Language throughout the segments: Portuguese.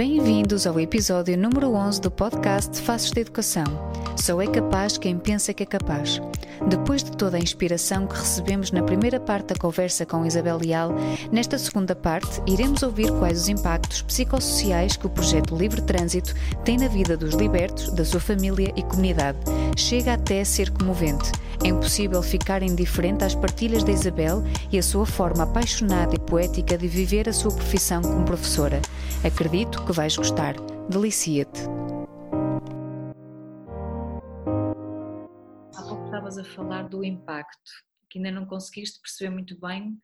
Bem-vindos ao episódio número 11 do podcast Faces de Educação. Só é capaz quem pensa que é capaz. Depois de toda a inspiração que recebemos na primeira parte da conversa com Isabel Leal, nesta segunda parte iremos ouvir quais os impactos psicossociais que o projeto Livre Trânsito tem na vida dos libertos, da sua família e comunidade. Chega até a ser comovente. É impossível ficar indiferente às partilhas da Isabel e a sua forma apaixonada e poética de viver a sua profissão como professora. Acredito que vais gostar. Delicia-te. Há pouco estavas a falar do impacto, que ainda não conseguiste perceber muito bem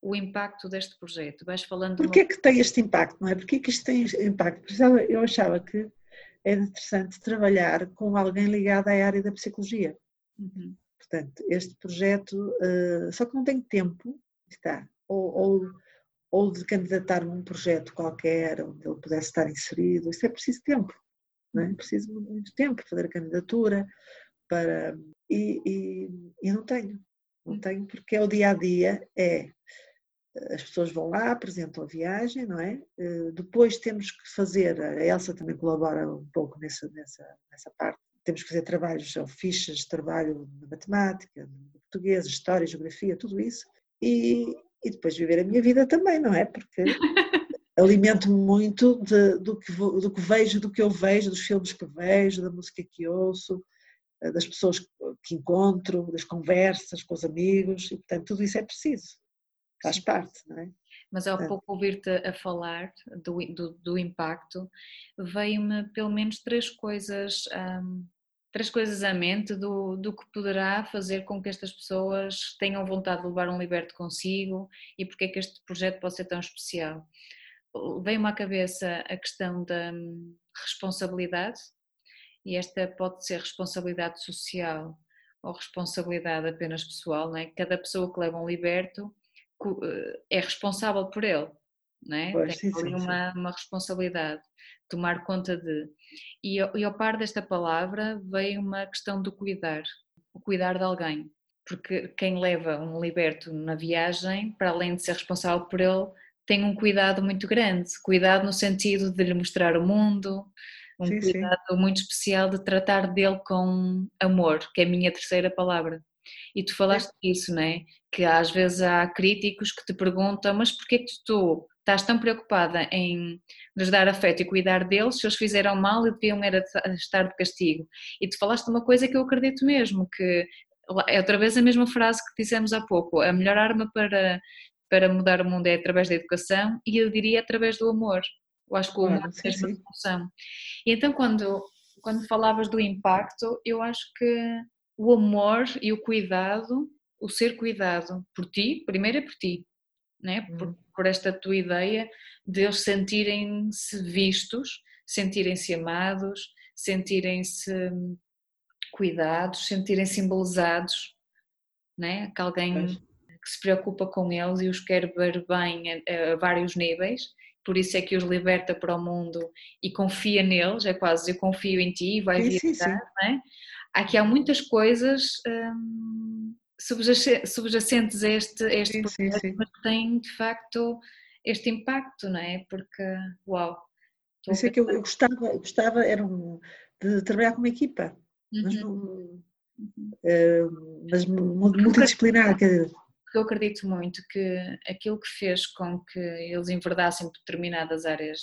o impacto deste projeto. Vais falando. Porquê uma... que tem este impacto, não é? Porquê que isto tem impacto? Eu achava que era interessante trabalhar com alguém ligado à área da psicologia. Uhum. Portanto, este projeto, uh, só que não tenho tempo, está, ou, ou, ou de candidatar-me a um projeto qualquer onde ele pudesse estar inserido, isso é preciso tempo, não é? Preciso muito tempo para fazer a candidatura, para, e, e, e não tenho, não tenho porque é o dia a dia, é as pessoas vão lá, apresentam a viagem, não é? Eh, depois temos que fazer, a Elsa também colabora um pouco nessa, nessa, nessa parte, temos que fazer trabalhos ou fichas de trabalho na matemática, no português, história, geografia, tudo isso. E, e depois viver a minha vida também, não é? Porque alimento-me muito de, do, que, do que vejo, do que eu vejo, dos filmes que vejo, da música que ouço, eh, das pessoas que encontro, das conversas com os amigos, e portanto tudo isso é preciso, faz parte, não é? Mas ao pouco ouvir-te a falar do, do, do impacto, veio-me pelo menos três coisas hum, três coisas à mente do, do que poderá fazer com que estas pessoas tenham vontade de levar um liberto consigo e porque é que este projeto pode ser tão especial. Veio-me à cabeça a questão da hum, responsabilidade, e esta pode ser responsabilidade social ou responsabilidade apenas pessoal, não é? Cada pessoa que leva um liberto eh, é responsável por ele, não é? Pois, Tem sim, sim, uma, uma responsabilidade tomar conta de. E, e ao par desta palavra veio uma questão do cuidar, o cuidar de alguém. Porque quem leva um liberto na viagem, para além de ser responsável por ele, tem um cuidado muito grande. Cuidado no sentido de lhe mostrar o mundo, um sim, cuidado sim. muito especial de tratar dele com amor, que é a minha terceira palavra. E tu falaste é. disso, não é? Que às vezes há críticos que te perguntam, mas porquê que tu estás tão preocupada em lhes dar afeto e cuidar deles, se eles fizeram mal e deviam era estar de castigo. E tu falaste de uma coisa que eu acredito mesmo, que é outra vez a mesma frase que dissemos há pouco, a melhor arma para, para mudar o mundo é através da educação e eu diria através do amor. Eu acho que o amor é a mesma função. E então quando, quando falavas do impacto, eu acho que o amor e o cuidado, o ser cuidado por ti, primeiro é por ti, né? por, hum. Por esta tua ideia de eles sentirem-se vistos, sentirem-se amados, sentirem-se cuidados, sentirem-se embelezados, né? que alguém que se preocupa com eles e os quer ver bem a, a, vários níveis, por isso é que os liberta para o mundo e confia neles, é quase eu confio em ti e vai vir né? Aqui há muitas coisas hum, subjacentes a este, a este sim, projeto, sim, sim. mas tem de facto este impacto, não é? Porque, uau! Isso é que eu, eu, gostava, eu gostava era um, de trabalhar com uma equipa, uhum. mas, não, uhum. uh, mas multidisciplinar. Eu acredito muito que aquilo que fez com que eles enverdassem determinadas áreas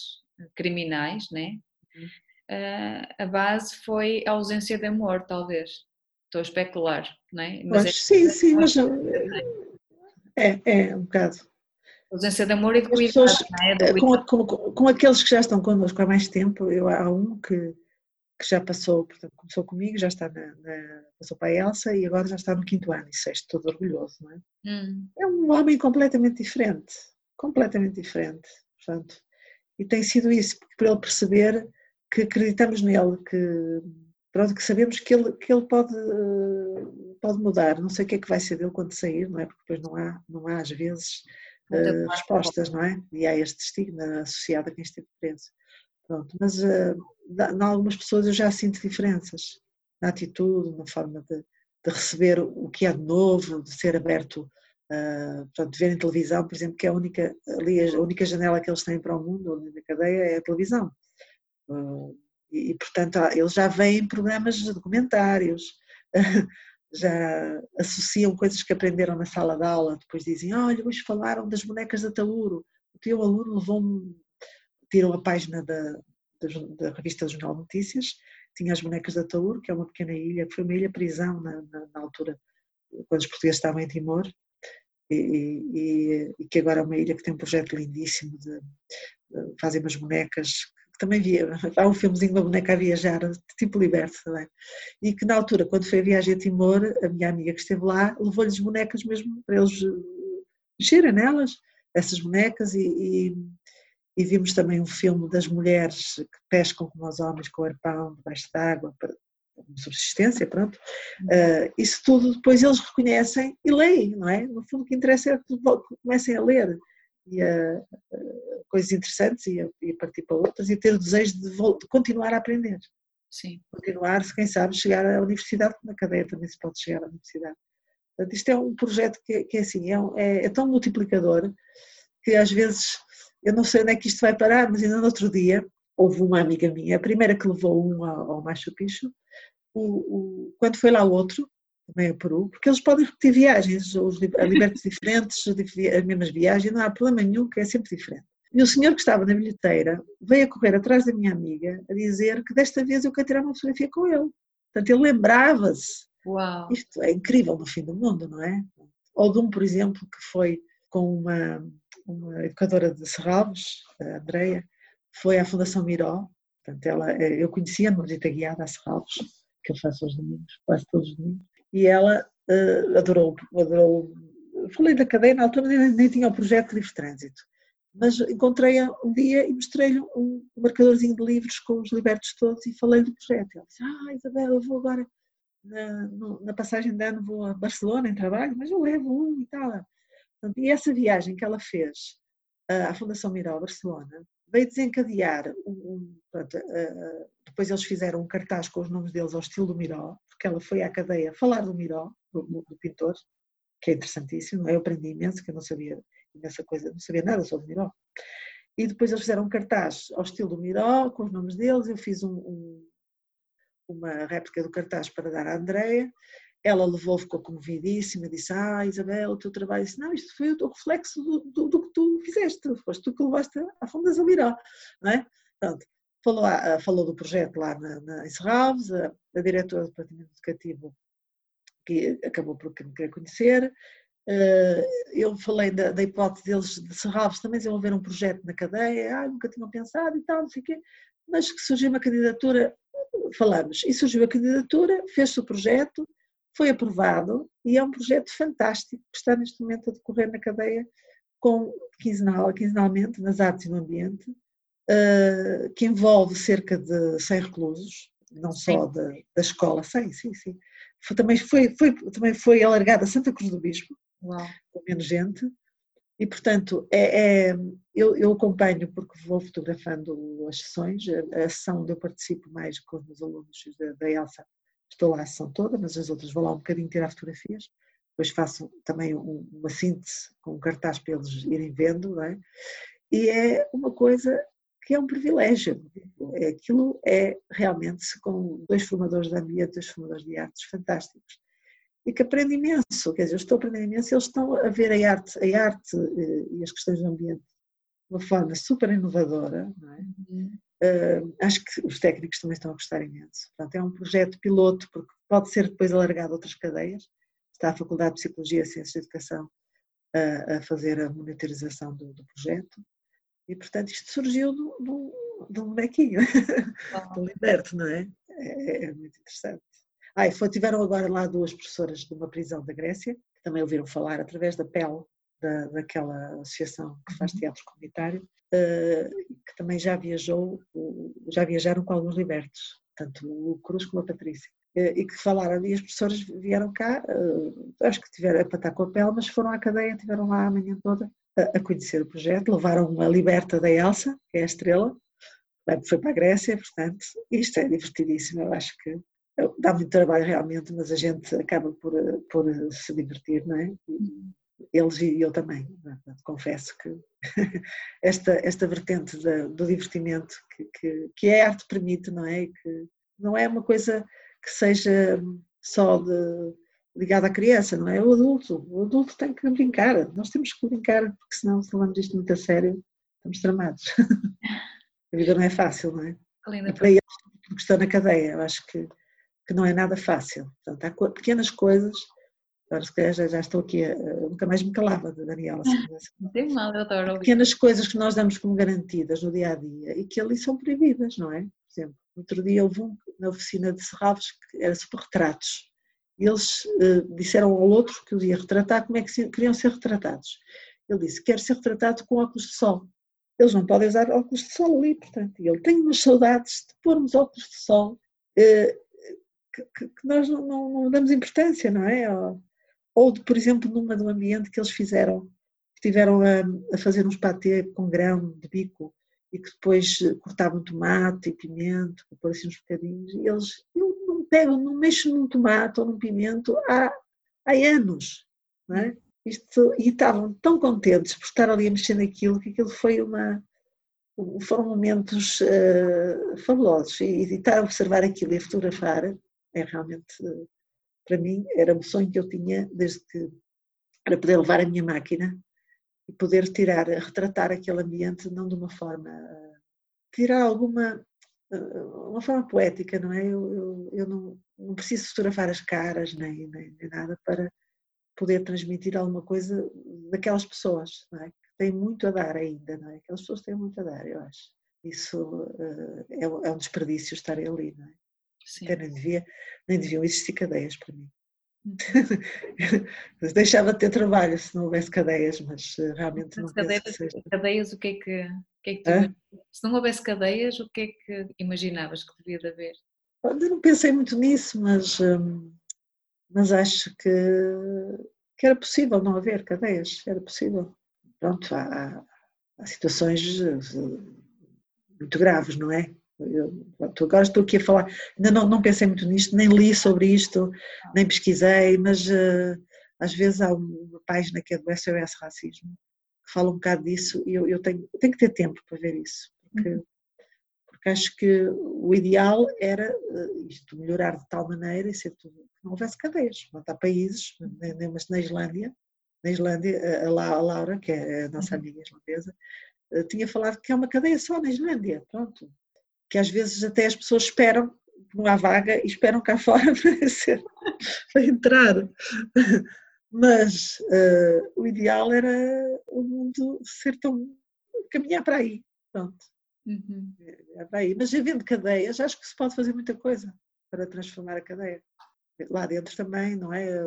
criminais, né? Uhum. Uh, a base foi a ausência de amor, talvez estou a especular, não é? Mas, é, sim, sim, mas é, é um bocado. ausência de amor e de cuidado, é? de com, com, com, aqueles que já estão connosco há mais tempo, eu, há um que, que já passou, portanto, começou comigo, já está na, na, passou para a Elsa e agora já está no quinto ano e sexto, todo orgulhoso, não é? Hum. É um homem completamente diferente, completamente diferente, portanto, E tem sido isso, para ele perceber que acreditamos nele, que, pronto, que sabemos que ele, que ele pode, pode mudar. Não sei o que é que vai ser dele quando sair, não é? Porque depois não há, não há às vezes uh, respostas, não é? E há este estigma associado a quem esteve preso. Pronto, mas uh, em algumas pessoas eu já sinto diferenças na atitude, na forma de, de receber o que é de novo, de ser aberto, uh, portanto, de verem televisão, por exemplo, que é a única, ali a única janela que eles têm para o mundo, na cadeia, é a televisão. Uh, e, portanto, eles já veem programas documentários, já associam coisas que aprenderam na sala de aula, depois dizem, olha, hoje falaram das bonecas da Tauro, o teu aluno levou-me, tiram a página da, da, da revista do Jornal Notícias, tinha as bonecas da Tauro, que é uma pequena ilha, que foi uma ilha prisão na, na, na altura, quando os portugueses estavam em Timor, e, e, e, que agora é uma ilha que tem um projeto lindíssimo de, de fazem umas bonecas também via, há um filmezinho da boneca a viajar, tipo Liberto também, e que na altura, quando foi a viagem a Timor, a minha amiga que esteve lá, levou-lhes bonecas mesmo para eles eh, mexerem nelas, essas bonecas, e, e vimos também um filme das mulheres que pescam como os homens com o arpão debaixo d'água para subsistência, pronto. Uh, isso tudo depois eles reconhecem e leem, não é? No fundo o que interessa é que comecem a ler e a, a coisas interessantes e a, e a, partir para outras e ter o desejo de, de continuar a aprender. Sim. Continuar, se quem sabe, chegar à universidade, na cadeia também se pode chegar à universidade. Portanto, isto é um projeto que, que é assim, é, é, é tão multiplicador que às vezes eu não sei onde é que isto vai parar, mas ainda no outro dia houve uma amiga minha, a primeira que levou um ao, ao Machu Picchu, o, o, quando foi lá outro, também a Peru, porque eles podem repetir viagens, os libertos diferentes, as mesmas viagens, não há problema nenhum, que é sempre diferente. E o senhor que estava na bilheteira veio a correr atrás da minha amiga a dizer que desta vez eu quero tirar uma fotografia com ele. Portanto, ele lembrava-se. Isto é incrível no fim do mundo, não é? Ou de um, por exemplo, que foi com uma uma educadora de Serralves, a Andreia, foi à Fundação Miró, portanto ela, eh, eu conhecia a visita guiada a Serralves, que eu faço aos domingos, quase todos os domingos, e ela uh, adorou, adorou, falei da cadeia, na altura nem, nem tinha o projeto de livre trânsito, mas encontrei-a um dia e mostrei-lhe um marcadorzinho de livros com os libertos todos e falei do projeto. Ela disse, ah Isabel, eu vou agora na, na passagem de ano vou a Barcelona em trabalho, mas eu levo um e tal. E essa viagem que ela fez à Fundação Miró Barcelona veio desencadear um, um uh, depois eles fizeram um cartaz com os nomes deles ao estilo do Miró, porque ela foi à cadeia falar do Miró, do, do pintor, que é interessantíssimo, eu aprendi imenso, que eu não sabia imensa coisa, não sabia nada sobre Miró. E depois eles fizeram um cartaz ao estilo do Miró, com os nomes deles, eu fiz um, um, uma réplica do cartaz para dar à Andreia, ela levou, ficou comovidíssima, disse, ah Isabel, o teu trabalho, disse, não, isto foi o reflexo do, do, do, que tu fizeste, foste tu que levaste à fundo da Zaliró, não é? Pronto, falou, falou do projeto lá na, na, em Serralves, a, a diretora do departamento educativo que acabou por me querer conhecer, eh, eu falei da, da, hipótese deles de Serralves também desenvolver um projeto na cadeia, ah, nunca tinham pensado e tal, não sei o quê, mas que surgiu uma candidatura, falamos, e surgiu a candidatura, fez-se o projeto, foi aprovado e é um projeto fantástico que está neste momento a decorrer na cadeia com quinzenal, quinzenalmente nas artes e no ambiente, uh, que envolve cerca de 100 reclusos, não só da, da escola, 100, sim, sim. Foi, também, foi, foi, também foi alargada a Santa Cruz do Bispo, Uau. com menos gente, e portanto é, é eu, eu, acompanho porque vou fotografando as sessões, a, a sessão onde eu participo mais com os meus alunos da, da Elsa estou lá a sessão toda, mas as outras vou lá um bocadinho tirar fotografias, depois faço também um, uma síntese com um cartaz para eles irem vendo, não é? E é uma coisa que é um privilégio. É, aquilo é realmente com dois formadores de ambiente, dois formadores de artes fantásticos. E que aprende imenso, quer dizer, eu estou a aprender imenso, eles estão a ver a arte, a arte eh, e as questões do ambiente de uma forma super inovadora, é? Uhum. Uh, acho que os técnicos também estão a gostar imenso. Portanto, é um projeto piloto, porque pode ser depois alargado a outras cadeias. Está a Faculdade de Psicologia e Ciências de Educação a, a fazer a monitorização do, do, projeto. E, portanto, isto surgiu do, do, do bonequinho, ah. do Liberto, não é? é? é? muito interessante. Ah, e foi, tiveram agora lá duas professoras de uma prisão da Grécia, que também ouviram falar através da PEL, da, daquela associação que faz uhum. teatro comunitário, uh, que também já viajou, já viajaram com alguns libertos, tanto o Cruz como a Patrícia, e que falaram, e as professoras vieram cá, acho que tiveram para estar com a pele, mas foram à cadeia, tiveram lá a manhã toda a conhecer o projeto, levaram uma liberta da Elsa, que é a estrela, foi para a Grécia, portanto, isto é divertidíssimo, eu acho que dá muito trabalho realmente, mas a gente acaba por, por se divertir, não é? Eles e eu também, confesso que esta, esta vertente do divertimento que, que, que a arte permite, não é? Que não é uma coisa que seja só de, ligada à criança, não é? O adulto, o adulto tem que brincar, nós temos que brincar, porque senão se levamos isto muito a sério, estamos tramados. a vida não é fácil, não é? Linda, e para eles que estão na cadeia, eu acho que que não é nada fácil. Portanto, há pequenas coisas, agora se calhar já, já estou aqui, a, nunca mais me calava, Daniela. Não tem mal, eu adoro. Pequenas coisas que nós damos como garantidas no dia a dia e que ali são proibidas, não é? Por exemplo, outro dia houve um na oficina de Serralves que era sobre retratos. Eles uh, disseram ao outro que o ia retratar como é que se, queriam ser retratados. Ele disse: Quero ser retratado com óculos de sol. Eles não podem usar óculos de sol ali, portanto. Ele tem umas saudades de pormos óculos de sol. Uh, que, que, nós não, não, não, damos importância, não é? Ou, ou de, por exemplo, numa do ambiente que eles fizeram, estiveram a, a fazer uns patê com grão de bico e que depois cortavam tomate e pimento, por assim uns bocadinhos, e eles, pego, não mexo num tomate ou num pimento há, há anos, não é? Isto, e estavam tão contentes por estar ali a mexer naquilo que aquilo foi uma, foram momentos uh, fabulosos e, e estar a observar aquilo e a fotografar é realmente, para mim, era um sonho que eu tinha desde que para poder levar a minha máquina e poder tirar, retratar aquele ambiente não de uma forma, tirar alguma, uma forma poética, não é? Eu, eu, eu não, não preciso fotografar as caras nem, nem, nem, nada para poder transmitir alguma coisa daquelas pessoas, não é? Que têm muito a dar ainda, não é? Aquelas pessoas têm muito a dar, eu acho. Isso uh, é, é um desperdício estar ali, não é? Até nem, devia, nem deviam existir cadeias para mim. Deixava de ter trabalho se não houvesse cadeias, mas eh, realmente não cadeias, cadeias, o que é que, que, é que tu, se não houvesse cadeias, o que é que imaginavas que devia de haver? Eu não pensei muito nisso, mas, hum, mas acho que, que era possível não haver cadeias, era possível. Pronto, há, há situações eh, muito graves, não é? Eu, agora estou aqui a falar, ainda não, não pensei muito nisto, nem li sobre isto, nem pesquisei, mas uh, às vezes há uma página que é do SOS Racismo que fala um bocado disso e eu, eu tenho, tenho que ter tempo para ver isso, porque, uhum. porque acho que o ideal era uh, isto melhorar de tal maneira e ser tudo, que não houvesse cadeias. Há países, mas na Islândia, na Islândia, a, a Laura, que é a nossa uhum. amiga islandesa, tinha falado que é uma cadeia só na Islândia, pronto que às vezes até as pessoas esperam uma vaga e esperam cá fora para, ser, para entrar. Mas uh, o ideal era o mundo ser tão. caminhar para aí. Pronto. Uhum. É para aí. Mas havendo cadeias, acho que se pode fazer muita coisa para transformar a cadeia. Lá dentro também, não é?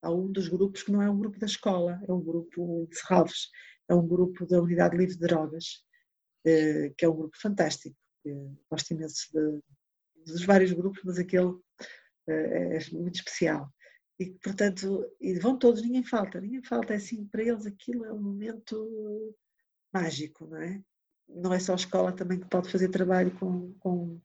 Há um dos grupos que não é um grupo da escola, é um grupo de Serralves, é um grupo da Unidade Livre de Drogas, uh, que é um grupo fantástico gosto imenso de, dos vários grupos, mas aquele é, é muito especial. E, portanto, e vão todos, ninguém falta, ninguém falta, é assim, para eles aquilo é um momento mágico, não é? Não é só a escola também que pode fazer trabalho com, com,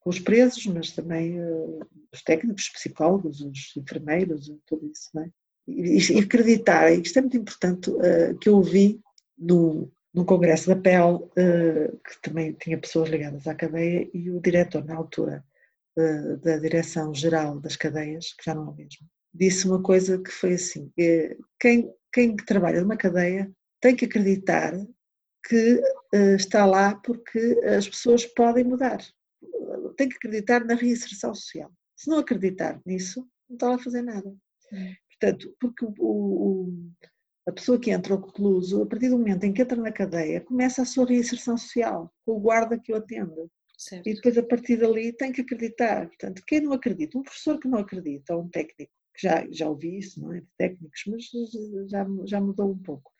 com os presos, mas também uh, os técnicos, os psicólogos, os enfermeiros, tudo isso, não é? E, e acreditar, isto é muito importante, uh, que eu ouvi no, num congresso da PEL, eh, que também tinha pessoas ligadas à cadeia, e o diretor, na altura, eh, da Direção-Geral das Cadeias, que já não é o mesmo, disse uma coisa que foi assim: quem, quem trabalha numa cadeia tem que acreditar que eh, está lá porque as pessoas podem mudar. Tem que acreditar na reinserção social. Se não acreditar nisso, não está lá a fazer nada. Hum. Portanto, porque o, o, a pessoa que entra ao recluso, a partir do momento em que entra na cadeia, começa a sua reinserção social, com o guarda que o atende. Certo. E depois, a partir dali, tem que acreditar. Portanto, quem não acredita, um professor que não acredita, ou um técnico, que já, já ouvi isso, não é? Técnicos, mas já, já mudou um pouco.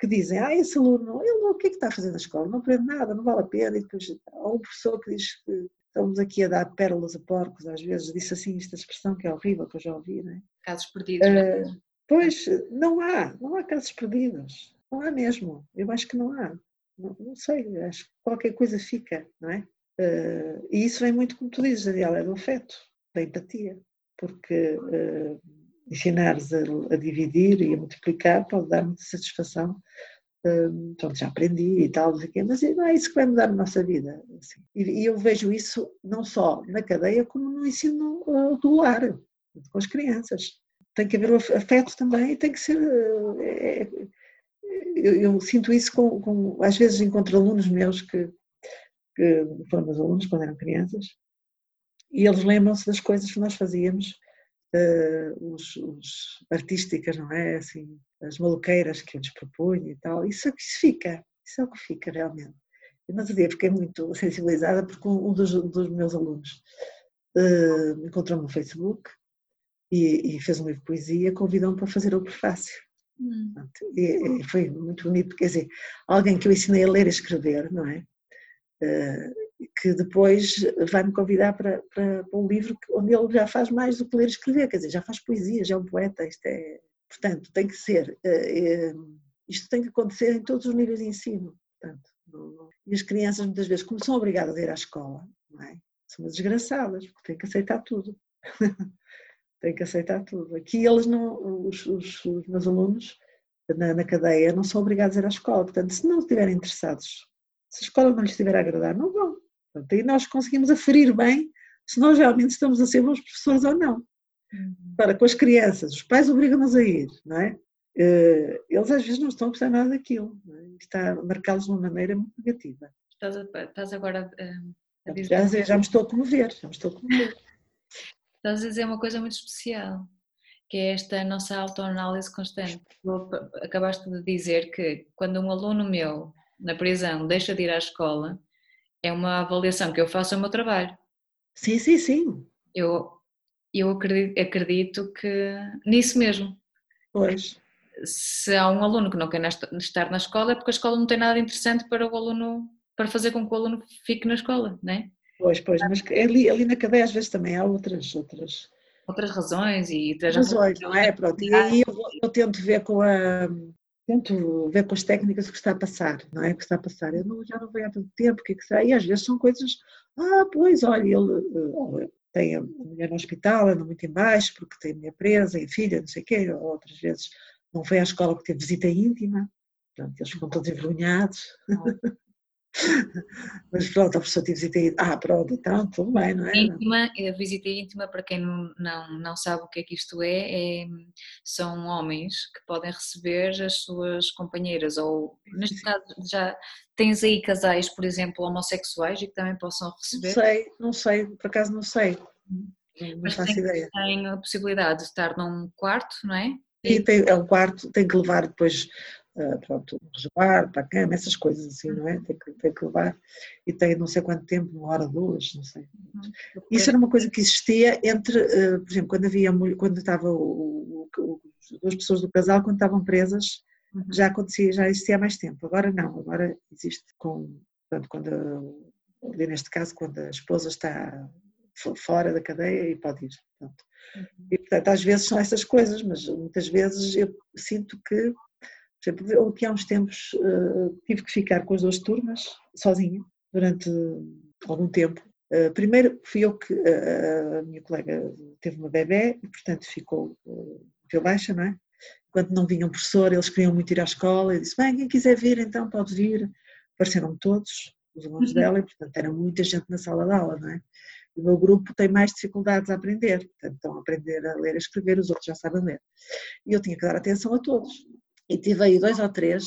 que dizem, ah, esse aluno, ele, o que é que está a fazer na escola? Não aprende nada, não vale a pena. E depois, ou um professor que diz que estamos aqui a dar pérolas a porcos, às vezes disse assim esta expressão que é horrível, que eu já ouvi, não é? Casos perdidos. Uh, pois, não há, não há casos perdidos, não há mesmo, eu acho que não há, não, não sei, acho que qualquer coisa fica, não é? Uh, e isso vem muito, como tu dizes, Ariel, é do afeto, da empatia, porque uh, ensinares a, a, dividir e a multiplicar pode dar muita satisfação então já aprendi e tal, mas não é isso que vai mudar a nossa vida. Assim. E, eu vejo isso não só na cadeia, como no ensino do lar, com as crianças. Tem que haver o afeto também tem que ser. É, é, eu, eu, sinto isso com, com, Às vezes encontro alunos meus que, que foram meus alunos quando eram crianças e eles lembram-se das coisas que nós fazíamos uh, os, os, artísticas, não é? Assim, as maluqueiras que eu lhes propunho e tal. Isso, é isso fica, isso é o que fica realmente. Eu outro dia fiquei muito sensibilizada porque um dos, dos meus alunos uh, me encontrou no Facebook e, e, fez um livro de poesia, convidou-me para fazer o prefácio. Hum. E, e, foi muito bonito, quer dizer, alguém que eu ensinei a ler e escrever, não é? Uh, que depois vai-me convidar para, para, para, um livro onde ele já faz mais do que ler e escrever, quer dizer, já faz poesia, já é um poeta, isto é, portanto, tem que ser, é, isto tem que acontecer em todos os níveis de ensino, portanto, não, e as crianças muitas vezes, como são obrigadas a ir à escola, não é? São desgraçadas, porque têm que aceitar tudo. têm que aceitar tudo. Aqui eles não, os, os, os meus alunos na, na, cadeia não são obrigados a ir à escola, portanto, se não estiverem interessados, se a escola não lhes estiver a agradar, não vão. Portanto, aí nós conseguimos aferir bem se nós realmente estamos a ser bons professores ou não. Uhum. Para com as crianças, os pais obrigam-nos a ir, não é? Eh, eles às vezes não estão a gostar nada daquilo, é? está a marcá-los de uma maneira muito negativa. Estás, a, estás agora a, a dizer. Já, já me estou a comover, já me estou a comover. Estás a dizer uma coisa muito especial, que é esta nossa autoanálise constante. Acabaste de dizer que quando um aluno meu na prisão deixa de ir à escola, é uma avaliação que eu faço ao meu trabalho. Sim, sim, sim. Eu, eu acredito, acredito que nisso mesmo. Pois. Se há um aluno que não quer estar na escola é porque a escola não tem nada interessante para o aluno, para fazer com que o aluno fique na escola, não é? Pois, pois, mas ali, ali na cadeia às vezes também há outras, outras, outras razões e razões, não é? Pronto, e aí eu, eu, tento ver com a tento ver com as técnicas o que está a passar, não é? O que está a passar. Eu não, já não vejo há tanto tempo, o que é que será? E às vezes são coisas, ah, pois, olha, ele eh, tem a mulher no hospital, anda muito em baixo porque tem a mulher presa, e filha, não sei o quê, ou outras vezes não foi à escola porque teve visita íntima, portanto, eles ficam todos envergonhados. Mas pronto, a pessoa tem visita íntima. Ah, pronto, então tudo bem, não é? Íntima, a visita íntima, para quem não, não, não sabe o que é que isto é, é, são homens que podem receber as suas companheiras, ou neste caso já tens aí casais, por exemplo, homossexuais e que também possam receber? Não sei, não sei, por acaso não sei. Não Mas faço tem, ideia. Tem a possibilidade de estar num quarto, não é? E tem, é um quarto, tem que levar depois uh, pronto, resguardo para a cama, essas coisas assim, não é? Tem que, tem que levar. E tem não sei quanto tempo, uma hora, duas, não sei. Uhum. Isso era uma coisa que existia entre, uh, por exemplo, quando havia, quando estava o, o, duas pessoas do casal, quando estavam presas, uhum. já acontecia, já existia há mais tempo. Agora não, agora existe com, portanto, quando, neste caso, quando a esposa está fora da cadeia e pode ir. Portanto. Uhum. E, portanto, às vezes são essas coisas, mas muitas vezes eu sinto que exemplo, aqui há uns tempos uh, tive que ficar com as duas turmas, sozinha, durante algum tempo. Uh, primeiro fui eu que, uh, a minha colega teve uma bebê e, portanto, ficou uh, baixa, não é? Enquanto não vinha um professor, eles queriam muito ir à escola. Eu disse: Bem, quem quiser vir, então pode vir. Apareceram todos, os alunos uhum. dela, e, portanto, era muita gente na sala de aula, não é? O meu grupo tem mais dificuldades a aprender, portanto, estão a aprender a ler e escrever, os outros já sabem ler. E eu tinha que dar atenção a todos e tive aí dois ou três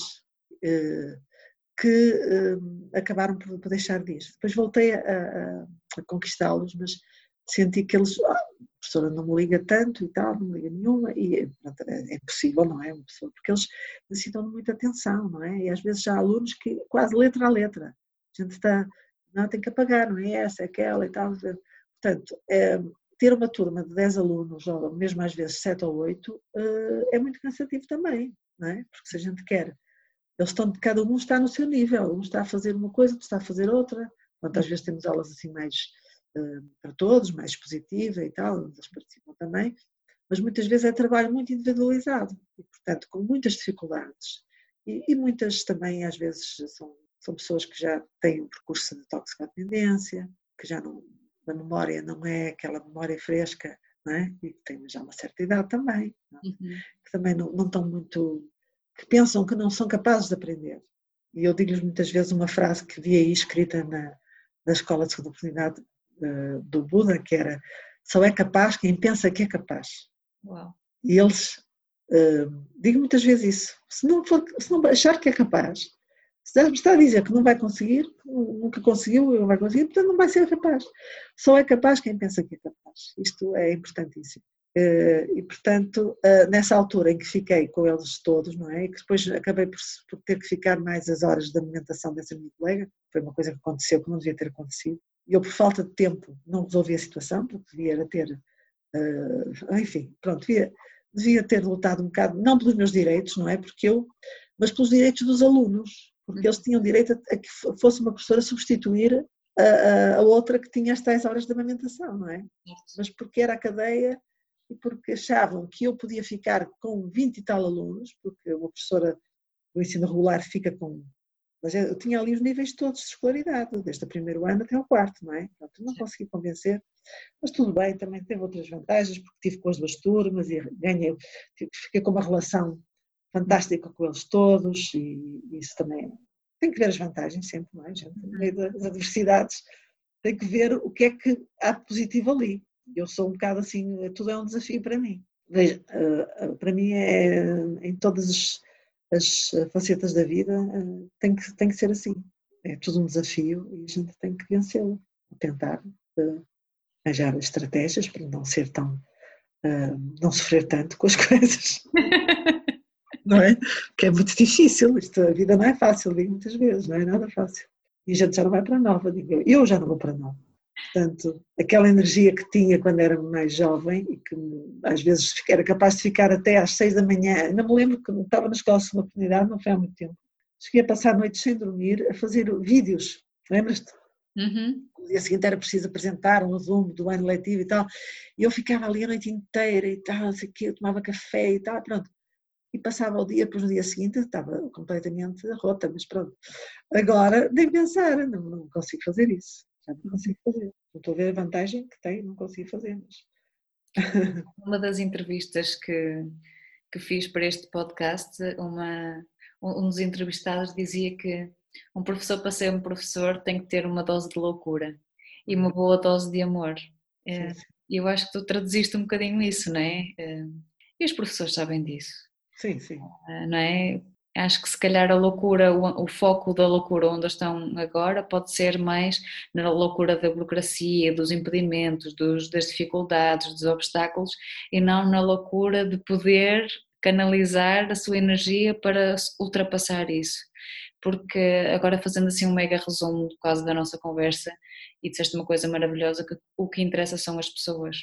uh, que uh, acabaram por, deixar de ir. Depois voltei a, a, a conquistá-los, mas senti que eles, ah, a professora não me liga tanto e tal, não me liga nenhuma, e pronto, é, é impossível, não é? Porque eles necessitam de muita atenção, não é? E às vezes há alunos que quase letra a letra, a gente está, não, tem que apagar, não é essa, é aquela e tal. Portanto, é, ter uma turma de 10 alunos, ou mesmo às vezes 7 ou 8, eh, é muito cansativo também, não é? Porque se a gente quer eles estão, cada um está no seu nível, um está a fazer uma coisa, outro está a fazer outra. Quantas vezes temos aulas assim mais uh, para todos, mais positiva e tal, eles participam também, mas muitas vezes é trabalho muito individualizado e, portanto, com muitas dificuldades. E, e muitas também, às vezes, são, são pessoas que já têm um percurso de toxicodependência, que já não, a memória não é aquela memória fresca, é? E que têm já uma certa idade também, é? uhum. que também não, não estão muito, que pensam que não são capazes de aprender. E eu digo-lhes muitas vezes uma frase que vi aí escrita na, na Escola de Segunda Oportunidade uh, do Buda, que era só é capaz quem pensa que é capaz. Uau. E eles, uh, digo muitas vezes isso, se não, for, se não achar que é capaz, se está a dizer que não vai conseguir, nunca conseguiu, não vai conseguir, portanto não vai ser capaz. Só é capaz quem pensa que é capaz. Isto é importantíssimo. Uh, e portanto, uh, nessa altura em que fiquei com eles todos, não é? E que depois acabei por, ter que ficar mais as horas de alimentação dessa minha colega, foi uma coisa que aconteceu que não devia ter acontecido. Eu, por falta de tempo, não resolvi a situação, porque devia ter Uh, enfim, pronto, devia, devia ter lutado um bocado, não pelos meus direitos, não é? Porque eu, mas pelos direitos dos alunos, porque eles tinham direito a, que fosse uma professora substituir a, a, outra que tinha as tais horas de amamentação, não é? Mas porque era a cadeia e porque achavam que eu podia ficar com 20 e tal alunos, porque uma professora do ensino regular fica com mas eu tinha ali os níveis todos de escolaridade, desde o primeiro ano até o quarto, não é? Pronto, não consegui convencer, mas tudo bem, também teve outras vantagens, porque tive com as duas turmas e ganhei, fiquei com uma relação fantástica com eles todos e isso também tem que ver as vantagens sempre, não é? Gente, no meio das adversidades tem que ver o que é que há de positivo ali. Eu sou um bocado assim, tudo é um desafio para mim. Veja, eh, eh, para mim é em todas as as eh, facetas da vida, eh, tem que, tem que ser assim. É tudo um desafio e a gente tem que vencê-lo, tentar arranjar estratégias para não ser tão, não sofrer tanto com as coisas. não é? Que é muito difícil, isto, a vida não é fácil, digo muitas vezes, não é nada fácil. E a gente já não vai para nova, digo eu, eu já não vou para nova. Portanto, aquela energia que tinha quando era mais jovem e que às vezes era capaz de ficar até às seis da manhã, ainda me lembro que estava na escola de oportunidade, não foi há muito tempo. Cheguei a passar noites sem dormir a fazer vídeos, lembras-te? Uhum. No dia seguinte era preciso apresentar um resumo do ano letivo e tal, e eu ficava ali a noite inteira e tal, não sei o quê, eu tomava café e tal, pronto. E passava o dia, depois no dia seguinte estava completamente rota, mas pronto. Agora, nem pensar, não, não consigo fazer isso já não consigo fazer. Não estou a ver a vantagem que tem, não consigo fazer. Mas... Uma das entrevistas que, que fiz para este podcast, uma, um dos entrevistados dizia que um professor para ser um professor tem que ter uma dose de loucura e uma boa dose de amor. É, e eu acho que tu traduziste um bocadinho isso, não é? é? E os professores sabem disso. Sim, sim. É, não é? Acho que se calhar a loucura, o, o, foco da loucura onde estão agora pode ser mais na loucura da burocracia, dos impedimentos, dos, das dificuldades, dos obstáculos e não na loucura de poder canalizar a sua energia para ultrapassar isso. Porque agora fazendo assim um mega resumo quase da nossa conversa e disseste uma coisa maravilhosa que o que interessa são as pessoas.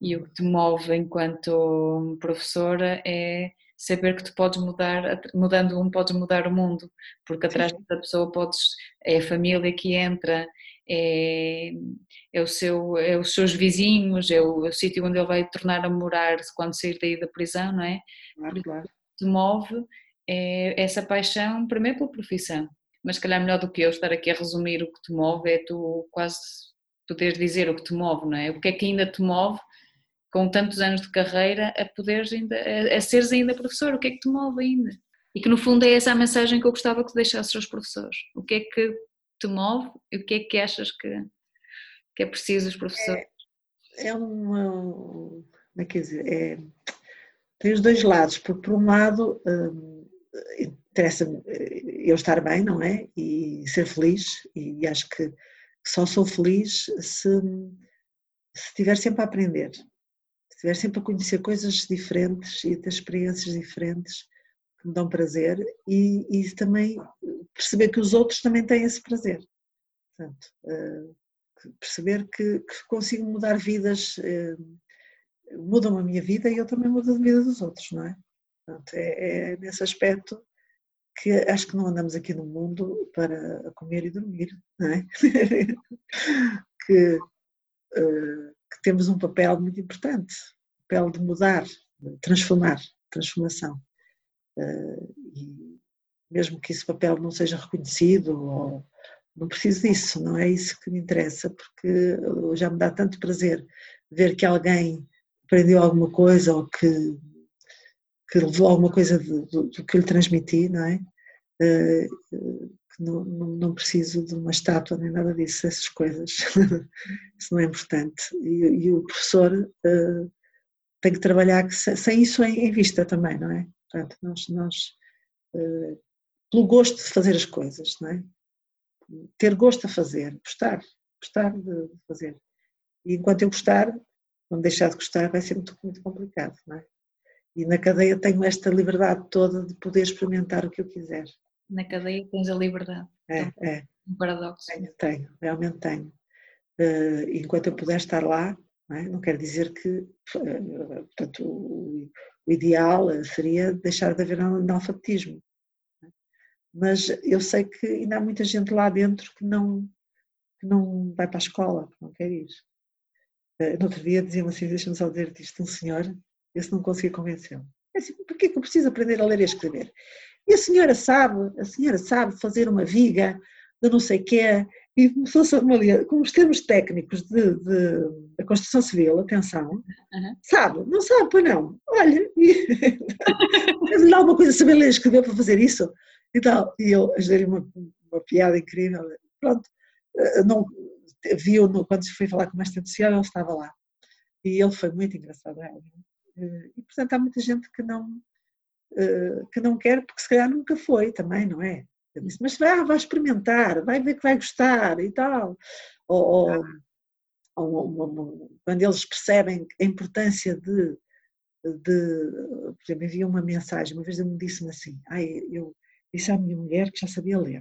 E o que te move enquanto professora é saber que tu podes mudar, mudando um, podes mudar o mundo, porque atrás da pessoa podes, é a família que entra, é, é, o seu, é os seus vizinhos, é o, é o sítio onde ele vai tornar a morar quando sair daí da prisão, não é? Claro, claro. Te move é, essa paixão, primeiro pela profissão, mas se calhar melhor do que eu estar aqui a resumir o que te move é tu quase poderes dizer o que te move, não é? O que é que ainda te move com tantos anos de carreira a poderes ainda, a, a seres ainda professor, o que é que te move ainda? E que no fundo é essa a mensagem que eu gostava que deixasses aos professores. O que é que te move e o que é que achas que, que é preciso os professores? É, é uma, como é que dizer, é, tem os dois lados, porque por um lado hum, interessa eu estar bem, não é? E ser feliz, e acho que só sou feliz se, se estiver sempre a aprender estiver sempre a conhecer coisas diferentes e ter experiências diferentes que me dão prazer e, e também perceber que os outros também têm esse prazer. Portanto, uh, perceber que, que, consigo mudar vidas, uh, mudam a minha vida e eu também mudo a vida dos outros, não é? Portanto, é, é nesse aspecto que acho que não andamos aqui no mundo para comer e dormir, não é? que, uh, que temos um papel muito importante, papel de mudar, de transformar, transformação. Uh, e mesmo que esse papel não seja reconhecido, ou, não preciso disso, não é isso que me interessa, porque já me dá tanto prazer ver que alguém aprendeu alguma coisa ou que, que levou alguma coisa do, do, do que lhe transmiti, não é? Não, não, não, preciso de uma estátua nem nada disso, essas coisas. isso não é importante. E, e o professor uh, tem que trabalhar sem, sem isso em, em, vista também, não é? Portanto, nós, nós uh, pelo gosto de fazer as coisas, não é? Ter gosto a fazer, gostar, gostar de fazer. E enquanto eu gostar, quando deixar de gostar vai ser muito, muito complicado, não é? E na cadeia tenho esta liberdade toda de poder experimentar o que eu quiser. Na cadeia tens a liberdade. É, então, é. Um paradoxo. Tenho, tenho, realmente tenho. Uh, enquanto eu puder estar lá, não, é? não quer dizer que, uh, portanto, o, o, ideal seria deixar de haver analfabetismo mas eu sei que ainda há muita gente lá dentro que não, que não vai para a escola, que não quer ir. Uh, no outro dia dizia-me assim, deixa-me só dizer isto, um senhor, esse não conseguia convencê-lo. É assim, porquê que eu preciso aprender a ler e a escrever? E a senhora sabe, a senhora sabe fazer uma viga de não sei quê, e começou-se a com os termos técnicos de, de, da construção civil, atenção, uhum. sabe? Não sabe, pois não. Olha, e, lá alguma coisa saber ler e escrever para fazer isso? e tal. E eu ajudei-lhe uma, uma piada incrível. Pronto, eh, não, viu no, quando foi falar com o mestre social, ele estava lá. E ele foi muito engraçado. É? E portanto há muita gente que não, que não quer, porque se calhar nunca foi também, não é? Eu disse, mas vai, vai experimentar, vai ver que vai gostar e tal. Ou, ou, ou, quando eles percebem a importância de, de por exemplo, enviou uma mensagem, uma vez ele me disse assim, ai, eu disse à minha mulher que já sabia ler.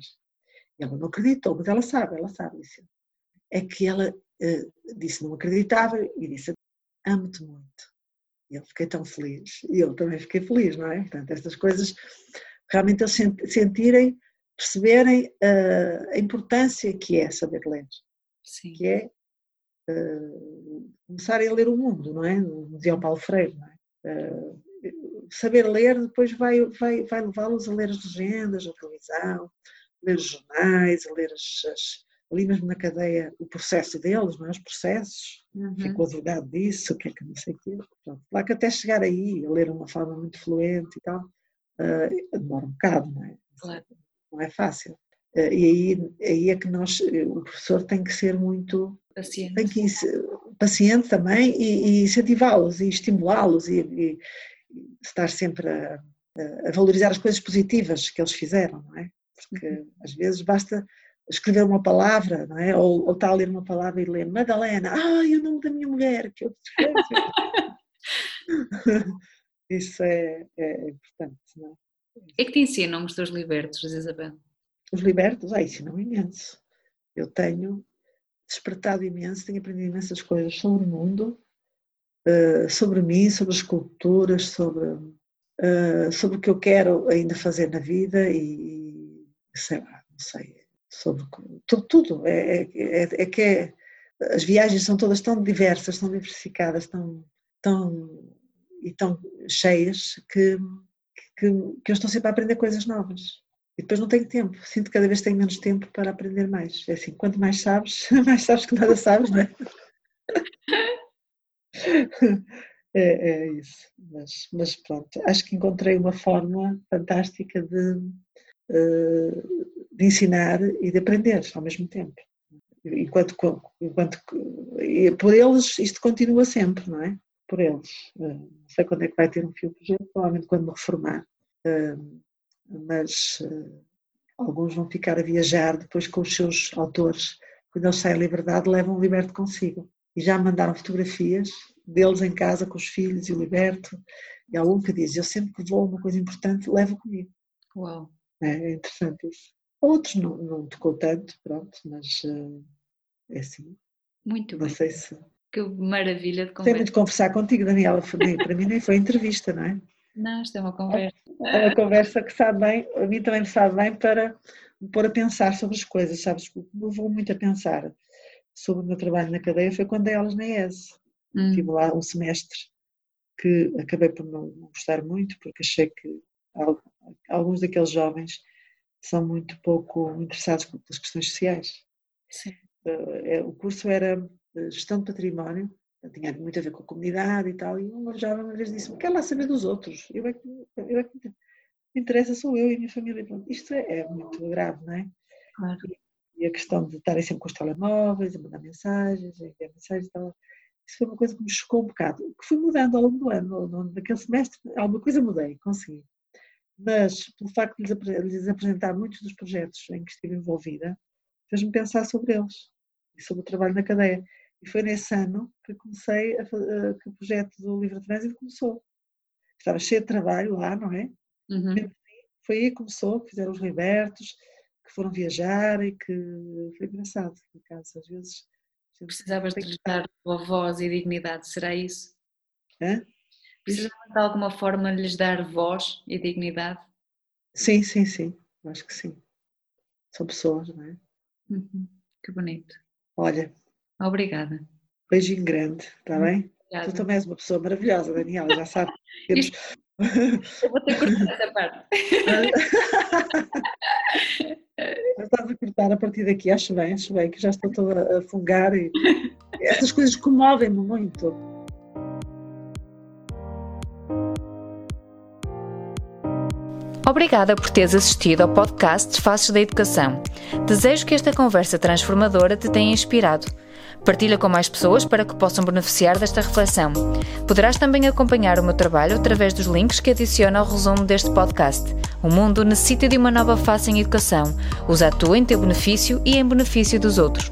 E ela não acreditou, mas ela sabe, ela sabe. Disse. É que ela uh, disse não acreditava e disse amo-te muito. E eu fiquei tão feliz. E eu também fiquei feliz, não é? Portanto, estas coisas, realmente eles sentirem, perceberem uh, a importância que é saber ler. Sim. Que é uh, começarem a ler o mundo, não é? Dizia o Paulo Freire, não é? Uh, saber ler depois vai, vai, vai levá-los a ler as legendas, a televisão, ler os jornais, a ler as, as, ali mesmo na cadeia o processo deles, não é? os processos, uhum. fico advogado disso, o que é que não sei o quê. Pronto, lá que até chegar aí, a ler de uma forma muito fluente e tal, uh, demora um bocado, não é? Claro. Não é fácil. Uh, e aí, aí é que nós, o professor tem que ser muito paciente, tem que, paciente também e, e incentivá-los e estimulá-los e, e, estar sempre a, a, valorizar as coisas positivas que eles fizeram, não é? Porque uhum. às vezes basta escrever uma palavra, não é? Ou, ou estar a ler uma palavra e ler Madalena, ai, o nome da minha mulher, que eu Isso é, é, importante, não é? É que te ensinam os teus libertos, Isabel? Os libertos? Ah, ensinam imenso. Eu tenho despertado imenso, tenho aprendido imensas coisas sobre o mundo, eh, sobre mim, sobre as culturas, sobre, uh, sobre o que eu quero ainda fazer na vida e sei lá, não sei, sobre tudo, tudo. É, é, é, é que é, as viagens são todas tão diversas, tão diversificadas, tão, tão, e tão cheias que, que, que eu estou sempre a aprender coisas novas. E depois não tenho tempo, sinto que cada vez tenho menos tempo para aprender mais. É assim, quanto mais sabes, mais sabes que nada sabes, não é? É, é, isso, mas, mas, pronto, acho que encontrei uma forma fantástica de, eh, de ensinar e de aprender ao mesmo tempo. Enquanto, enquanto por eles isto continua sempre, não é? Por eles. Eh, não sei quando é que vai ter um fio projeto, provavelmente quando me reformar. Eh, mas alguns vão ficar a viajar depois com os seus autores. Quando eles saem à liberdade, levam o liberto consigo. E já mandaram fotografias deles em casa com os filhos e o liberto. E há um que diz: Eu sempre que vou uma coisa importante, levo comigo. Uau! É interessante isso. Outros não, não tocou tanto, pronto, mas uh, é assim. Muito não bem. sei se. Que maravilha de conversar. Gostei muito de conversar contigo, Daniela. Para mim nem foi entrevista, não é? Não, isto é uma conversa. É uma conversa que sabe bem, a mim também me sabe bem para me pôr a pensar sobre as coisas, sabes? Eu vou muito a pensar sobre o meu trabalho na cadeia foi quando dei aulas na ES. Hum. Tive lá um semestre que acabei por não gostar muito, porque achei que alguns daqueles jovens são muito pouco interessados pelas questões sociais. Sim. Eh, é, o curso era gestão de património, tinha muito a ver com a comunidade e tal, e uma jovem uma vez disse-me, quer lá saber dos outros, eu é que, eu é que me interessa sou eu e a minha família. Pronto, isto é, é, muito grave, não é? Claro. E a questão de estarem sempre com os telemóveis, a mandar mensagens, a enviar mensagens e tal, isso foi uma coisa que me chocou um bocado, que fui mudando ao longo do ano, no, naquele semestre, alguma coisa mudei, consegui. Mas, pelo facto de lhes apresentar muitos dos projetos em que estive envolvida, fez-me pensar sobre eles e sobre o trabalho na cadeia. E foi nesse ano que comecei a, a, que o projeto do Livre Trânsito começou. Estava cheio de trabalho lá, não é? Uhum. Foi aí que começou, que fizeram os libertos, que foram viajar e que foi engraçado, por acaso, às vezes. Precisavas de dar voz e dignidade, será isso? Hã? Precisavas de alguma forma lhes dar voz e dignidade? Sim, sim, sim, acho que sim. São pessoas, não é? Uhum. Que bonito. Olha. Obrigada. Beijinho grande, está bem? Obrigada. Tu também és uma pessoa maravilhosa, Daniela, já sabe. Temos... Eu vou ter que cortar essa parte. Estás a cortar a partir daqui, acho bem, acho bem, que já estou toda a fungar e essas coisas comovem-me muito. Obrigada por teres assistido ao podcast Faces da Educação. Desejo que esta conversa transformadora te tenha inspirado. Partilha com mais pessoas para que possam beneficiar desta reflexão. Poderás também acompanhar o meu trabalho através dos links que adiciono ao resumo deste podcast. O mundo necessita de uma nova face em educação. Usa a tua em teu benefício e em benefício dos outros.